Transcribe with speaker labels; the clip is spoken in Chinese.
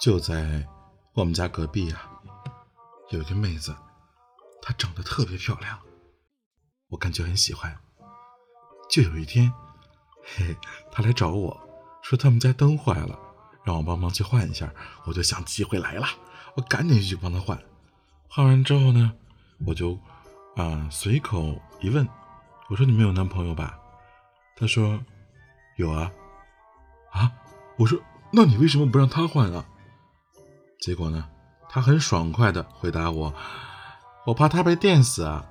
Speaker 1: 就在我们家隔壁啊，有一个妹子，她长得特别漂亮，我感觉很喜欢。就有一天，嘿，她来找我说他们家灯坏了，让我帮忙去换一下。我就想机会来了，我赶紧去帮她换。换完之后呢，我就啊随口一问，我说你没有男朋友吧？她说有啊。啊，我说那你为什么不让他换啊？结果呢，他很爽快地回答我：“我怕他被电死啊。”